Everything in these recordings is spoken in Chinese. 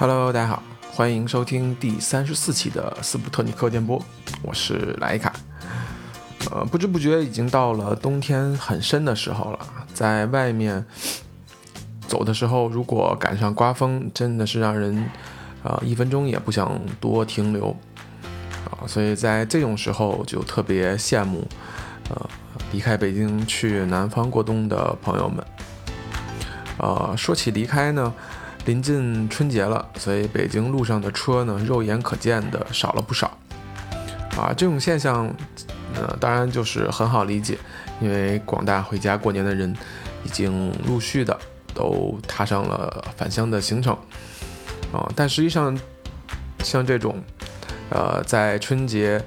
Hello，大家好，欢迎收听第三十四期的斯普特尼克电波，我是莱卡。呃，不知不觉已经到了冬天很深的时候了，在外面走的时候，如果赶上刮风，真的是让人啊一分钟也不想多停留啊。所以在这种时候，就特别羡慕呃离开北京去南方过冬的朋友们。呃，说起离开呢。临近春节了，所以北京路上的车呢，肉眼可见的少了不少。啊，这种现象，呃，当然就是很好理解，因为广大回家过年的人，已经陆续的都踏上了返乡的行程。啊，但实际上，像这种，呃，在春节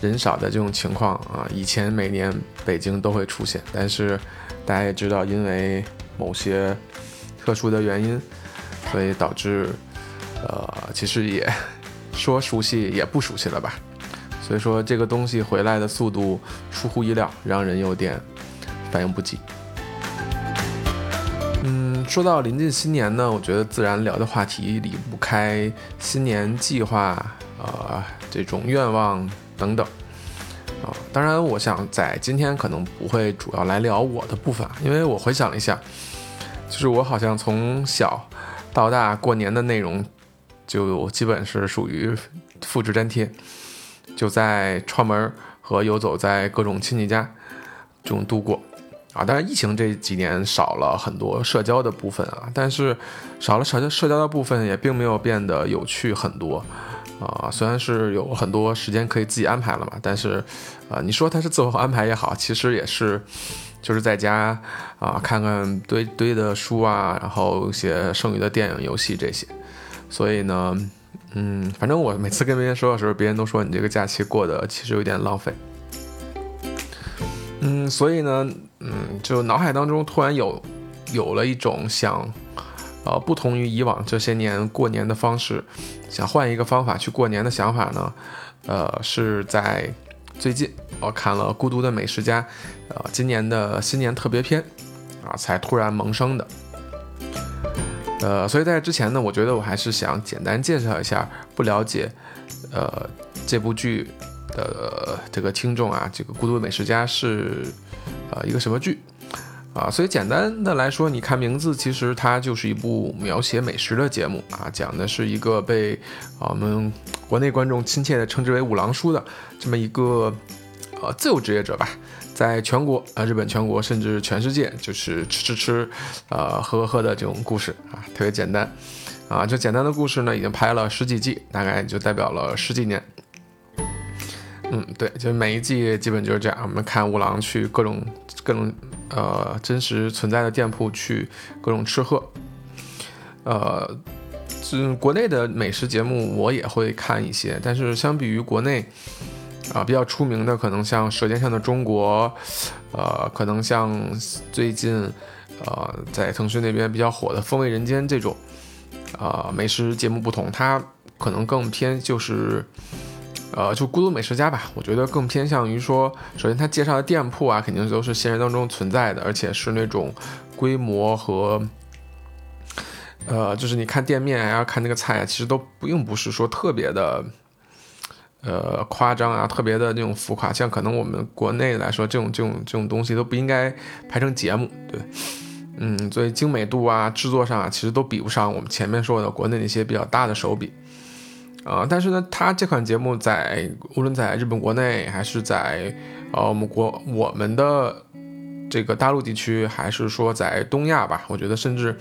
人少的这种情况啊，以前每年北京都会出现，但是大家也知道，因为某些特殊的原因。所以导致，呃，其实也 说熟悉也不熟悉了吧。所以说这个东西回来的速度出乎意料，让人有点反应不及。嗯，说到临近新年呢，我觉得自然聊的话题离不开新年计划，呃，这种愿望等等。啊，当然，我想在今天可能不会主要来聊我的部分，因为我回想了一下，就是我好像从小。到大过年的内容，就基本是属于复制粘贴，就在串门和游走在各种亲戚家中度过。啊。当然，疫情这几年少了很多社交的部分啊，但是少了社交社交的部分也并没有变得有趣很多啊。虽然是有很多时间可以自己安排了嘛，但是啊，你说它是自我安排也好，其实也是。就是在家啊，看看堆堆的书啊，然后一些剩余的电影、游戏这些。所以呢，嗯，反正我每次跟别人说的时候，别人都说你这个假期过得其实有点浪费。嗯，所以呢，就脑海当中突然有有了一种想，呃，不同于以往这些年过年的方式，想换一个方法去过年的想法呢，呃，是在。最近我看了《孤独的美食家》，呃，今年的新年特别篇，啊，才突然萌生的。呃，所以在之前呢，我觉得我还是想简单介绍一下不了解，呃，这部剧的这个听众啊，这个《孤独的美食家》是呃一个什么剧？啊，所以简单的来说，你看名字，其实它就是一部描写美食的节目啊，讲的是一个被我们国内观众亲切的称之为“五郎叔”的这么一个呃自由职业者吧，在全国啊日本全国甚至全世界就是吃吃吃，呃喝喝喝的这种故事啊，特别简单啊，这简单的故事呢已经拍了十几季，大概就代表了十几年。嗯，对，就每一季基本就是这样，我们看五郎去各种各种。呃，真实存在的店铺去各种吃喝，呃，这国内的美食节目我也会看一些，但是相比于国内啊比较出名的，可能像《舌尖上的中国》，呃，可能像最近呃在腾讯那边比较火的《风味人间》这种啊美食节目不同，它可能更偏就是。呃，就孤独美食家吧，我觉得更偏向于说，首先他介绍的店铺啊，肯定都是现实当中存在的，而且是那种规模和，呃，就是你看店面啊，看那个菜啊，其实都并不是说特别的，呃，夸张啊，特别的那种浮夸，像可能我们国内来说，这种这种这种东西都不应该拍成节目，对，嗯，所以精美度啊，制作上啊，其实都比不上我们前面说的国内那些比较大的手笔。啊，但是呢，他这款节目在无论在日本国内，还是在呃我们国我们的这个大陆地区，还是说在东亚吧，我觉得甚至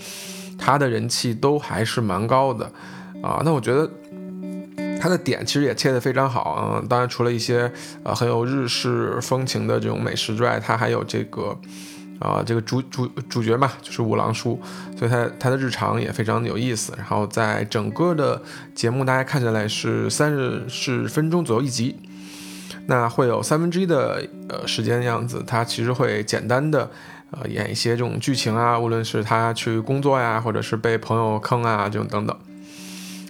他的人气都还是蛮高的啊。那我觉得他的点其实也切得非常好啊。当然，除了一些呃很有日式风情的这种美食之外，他还有这个。啊，这个主主主角嘛，就是五郎叔，所以他他的日常也非常的有意思。然后在整个的节目，大家看起来是三十十分钟左右一集，那会有三分之一的呃时间的样子，他其实会简单的呃演一些这种剧情啊，无论是他去工作呀，或者是被朋友坑啊这种等等，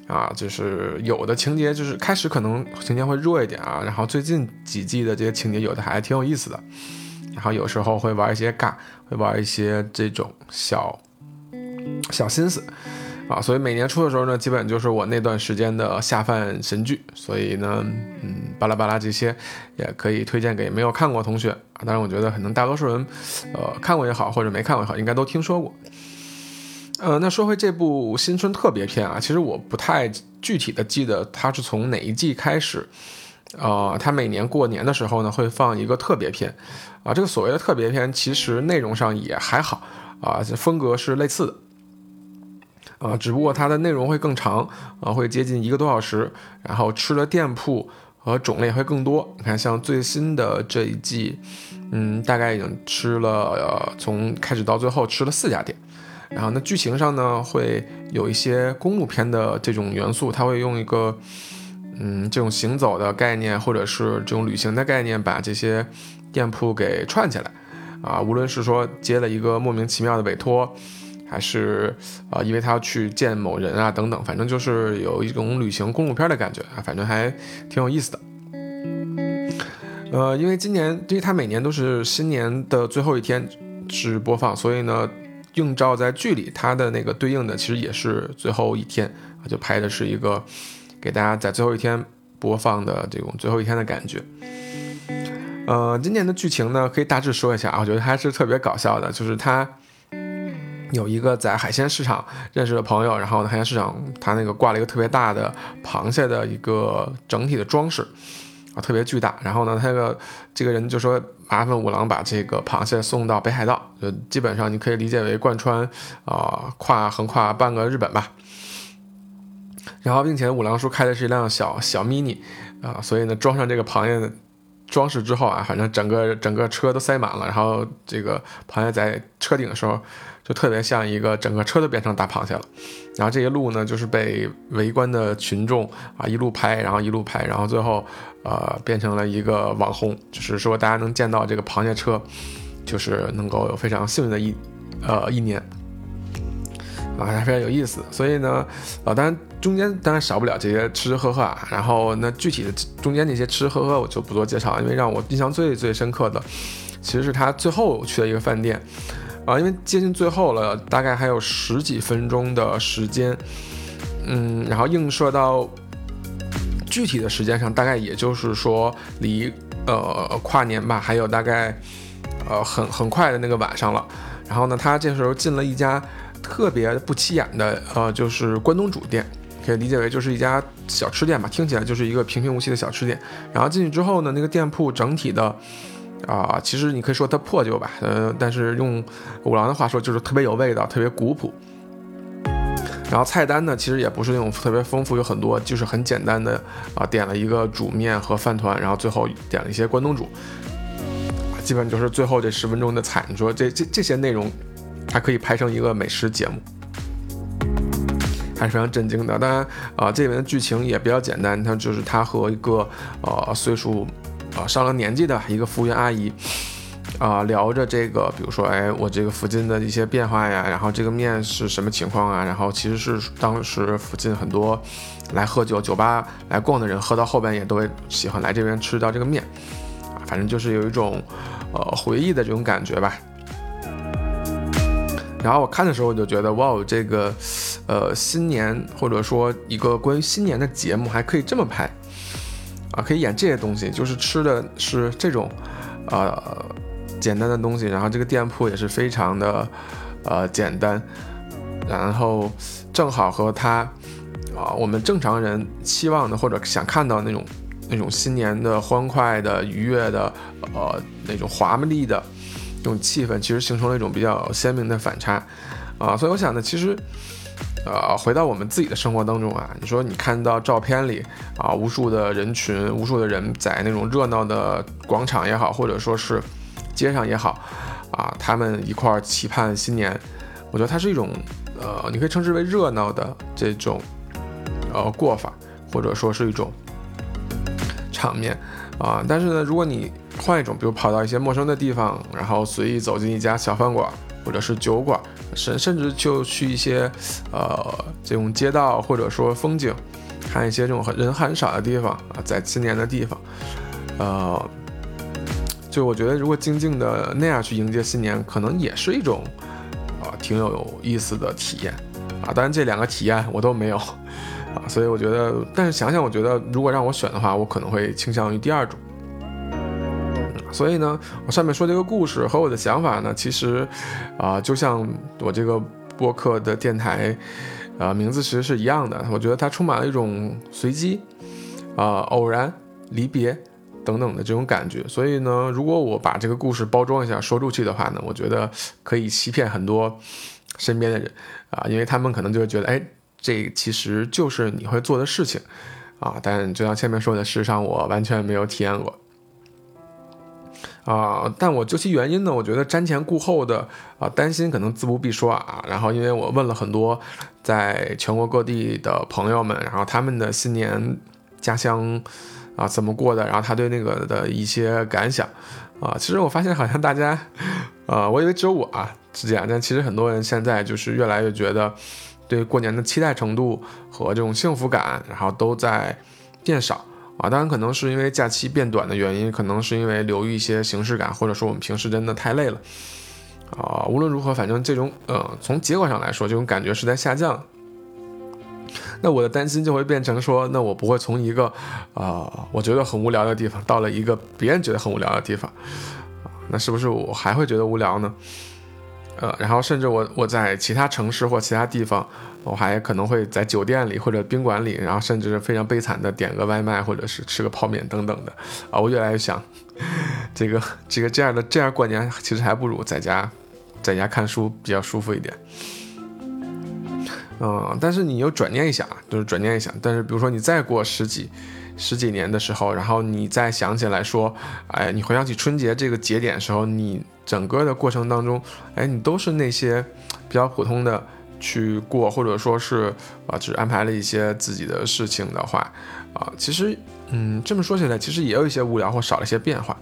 啊，就是有的情节就是开始可能情节会弱一点啊，然后最近几季的这些情节有的还挺有意思的。然后有时候会玩一些尬，会玩一些这种小小心思，啊，所以每年初的时候呢，基本就是我那段时间的下饭神剧。所以呢，嗯，巴拉巴拉这些也可以推荐给没有看过同学啊。当然，我觉得可能大多数人，呃，看过也好，或者没看过也好，应该都听说过。呃，那说回这部新春特别篇啊，其实我不太具体的记得它是从哪一季开始。呃，它每年过年的时候呢，会放一个特别篇，啊，这个所谓的特别篇，其实内容上也还好，啊，风格是类似的。啊，只不过它的内容会更长，啊，会接近一个多小时，然后吃的店铺和种类会更多。你看，像最新的这一季，嗯，大概已经吃了，从开始到最后吃了四家店。然后，那剧情上呢，会有一些公路片的这种元素，它会用一个，嗯，这种行走的概念，或者是这种旅行的概念，把这些店铺给串起来。啊，无论是说接了一个莫名其妙的委托。还是啊，因为他要去见某人啊，等等，反正就是有一种旅行公路片的感觉啊，反正还挺有意思的。呃，因为今年，因为他每年都是新年的最后一天是播放，所以呢，映照在剧里，它的那个对应的其实也是最后一天啊，就拍的是一个给大家在最后一天播放的这种最后一天的感觉。呃，今年的剧情呢，可以大致说一下啊，我觉得还是特别搞笑的，就是他。有一个在海鲜市场认识的朋友，然后呢海鲜市场他那个挂了一个特别大的螃蟹的一个整体的装饰，啊，特别巨大。然后呢，他个这个人就说麻烦五郎把这个螃蟹送到北海道，就基本上你可以理解为贯穿啊跨横跨半个日本吧。然后并且五郎叔开的是一辆小小 mini 啊，所以呢装上这个螃蟹的装饰之后啊，反正整个整个车都塞满了。然后这个螃蟹在车顶的时候。就特别像一个整个车都变成大螃蟹了，然后这一路呢，就是被围观的群众啊一路拍，然后一路拍，然后最后，呃，变成了一个网红，就是说大家能见到这个螃蟹车，就是能够有非常幸运的一，呃，一年，啊，还非常有意思。所以呢，啊，当然中间当然少不了这些吃吃喝喝啊，然后那具体的中间那些吃吃喝喝我就不做介绍，因为让我印象最最深刻的，其实是他最后去的一个饭店。啊，因为接近最后了，大概还有十几分钟的时间，嗯，然后映射到具体的时间上，大概也就是说离呃跨年吧，还有大概呃很很快的那个晚上了。然后呢，他这时候进了一家特别不起眼的呃，就是关东煮店，可以理解为就是一家小吃店吧，听起来就是一个平平无奇的小吃店。然后进去之后呢，那个店铺整体的。啊，其实你可以说它破旧吧，呃，但是用五郎的话说，就是特别有味道，特别古朴。然后菜单呢，其实也不是那种特别丰富，有很多就是很简单的啊，点了一个煮面和饭团，然后最后点了一些关东煮，基本就是最后这十分钟的菜。你说这这这些内容，还可以拍成一个美食节目，还是非常震惊的。当然啊，这里面的剧情也比较简单，它就是他和一个呃岁数。啊，上了年纪的一个服务员阿姨，啊，聊着这个，比如说，哎，我这个附近的一些变化呀，然后这个面是什么情况啊？然后其实是当时附近很多来喝酒、酒吧来逛的人，喝到后边也都会喜欢来这边吃到这个面，反正就是有一种呃回忆的这种感觉吧。然后我看的时候，我就觉得，哇，这个呃新年或者说一个关于新年的节目还可以这么拍。啊，可以演这些东西，就是吃的是这种，呃，简单的东西，然后这个店铺也是非常的，呃，简单，然后正好和他，啊，我们正常人期望的或者想看到那种那种新年的欢快的愉悦的，呃，那种华丽的那种气氛，其实形成了一种比较鲜明的反差，啊，所以我想呢，其实。呃，回到我们自己的生活当中啊，你说你看到照片里啊，无数的人群，无数的人在那种热闹的广场也好，或者说是街上也好，啊，他们一块儿期盼新年，我觉得它是一种呃，你可以称之为热闹的这种呃过法，或者说是一种场面啊。但是呢，如果你换一种，比如跑到一些陌生的地方，然后随意走进一家小饭馆。或者是酒馆，甚甚至就去一些，呃，这种街道或者说风景，看一些这种很人很少的地方啊，在新年的地方，呃，就我觉得如果静静的那样去迎接新年，可能也是一种，啊，挺有意思的体验，啊。当然这两个体验我都没有啊，所以我觉得，但是想想，我觉得如果让我选的话，我可能会倾向于第二种。所以呢，我上面说这个故事和我的想法呢，其实啊，就像我这个播客的电台，呃，名字其实是一样的。我觉得它充满了一种随机啊、偶然、离别。等等的这种感觉，所以呢，如果我把这个故事包装一下说出去的话呢，我觉得可以欺骗很多身边的人啊，因为他们可能就会觉得，哎，这其实就是你会做的事情啊。但就像前面说的，事实上我完全没有体验过啊。但我究其原因呢，我觉得瞻前顾后的啊，担心可能自不必说啊。然后因为我问了很多在全国各地的朋友们，然后他们的新年家乡。啊，怎么过的？然后他对那个的一些感想，啊，其实我发现好像大家，呃，我以为只有我啊是这样，但其实很多人现在就是越来越觉得，对过年的期待程度和这种幸福感，然后都在变少啊。当然可能是因为假期变短的原因，可能是因为留于一些形式感，或者说我们平时真的太累了啊。无论如何，反正这种呃，从结果上来说，这种感觉是在下降。那我的担心就会变成说，那我不会从一个，啊，我觉得很无聊的地方，到了一个别人觉得很无聊的地方，那是不是我还会觉得无聊呢？呃，然后甚至我我在其他城市或其他地方，我还可能会在酒店里或者宾馆里，然后甚至是非常悲惨的点个外卖或者是吃个泡面等等的，啊，我越来越想，这个这个这样的这样过年，其实还不如在家在家看书比较舒服一点。嗯，但是你又转念一想，就是转念一想，但是比如说你再过十几、十几年的时候，然后你再想起来说，哎，你回想起春节这个节点的时候，你整个的过程当中，哎，你都是那些比较普通的去过，或者说是啊，只安排了一些自己的事情的话，啊，其实，嗯，这么说起来，其实也有一些无聊或少了一些变化。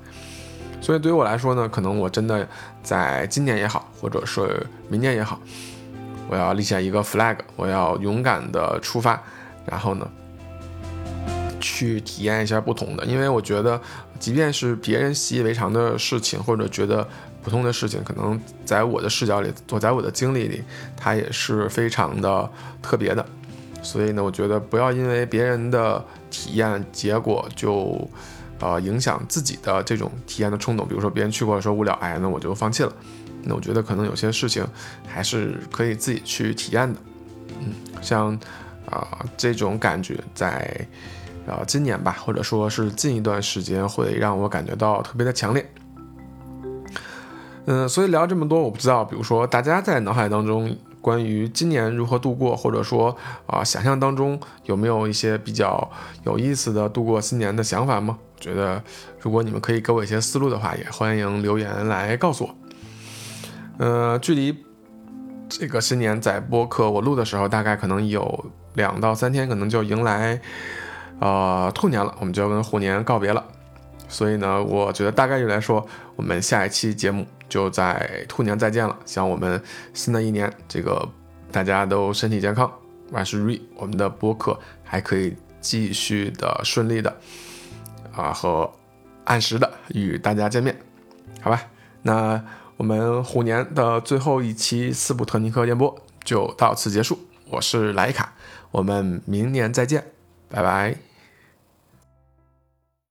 所以对于我来说呢，可能我真的在今年也好，或者是明年也好。我要立下一个 flag，我要勇敢的出发，然后呢，去体验一下不同的。因为我觉得，即便是别人习以为常的事情，或者觉得普通的事情，可能在我的视角里，我在我的经历里，它也是非常的特别的。所以呢，我觉得不要因为别人的体验结果就，呃，影响自己的这种体验的冲动。比如说，别人去过说无聊，哎，那我就放弃了。那我觉得可能有些事情还是可以自己去体验的，嗯，像啊这种感觉在啊今年吧，或者说是近一段时间会让我感觉到特别的强烈。嗯，所以聊这么多，我不知道，比如说大家在脑海当中关于今年如何度过，或者说啊想象当中有没有一些比较有意思的度过新年的想法吗？我觉得如果你们可以给我一些思路的话，也欢迎留言来告诉我。呃，距离这个新年在播客我录的时候，大概可能有两到三天，可能就迎来呃兔年了，我们就要跟虎年告别了。所以呢，我觉得大概率来说，我们下一期节目就在兔年再见了。希望我们新的一年，这个大家都身体健康，万事如意，我们的播客还可以继续的顺利的啊和按时的与大家见面，好吧？那。我们虎年的最后一期斯普特尼克电波就到此结束，我是莱卡，我们明年再见，拜拜。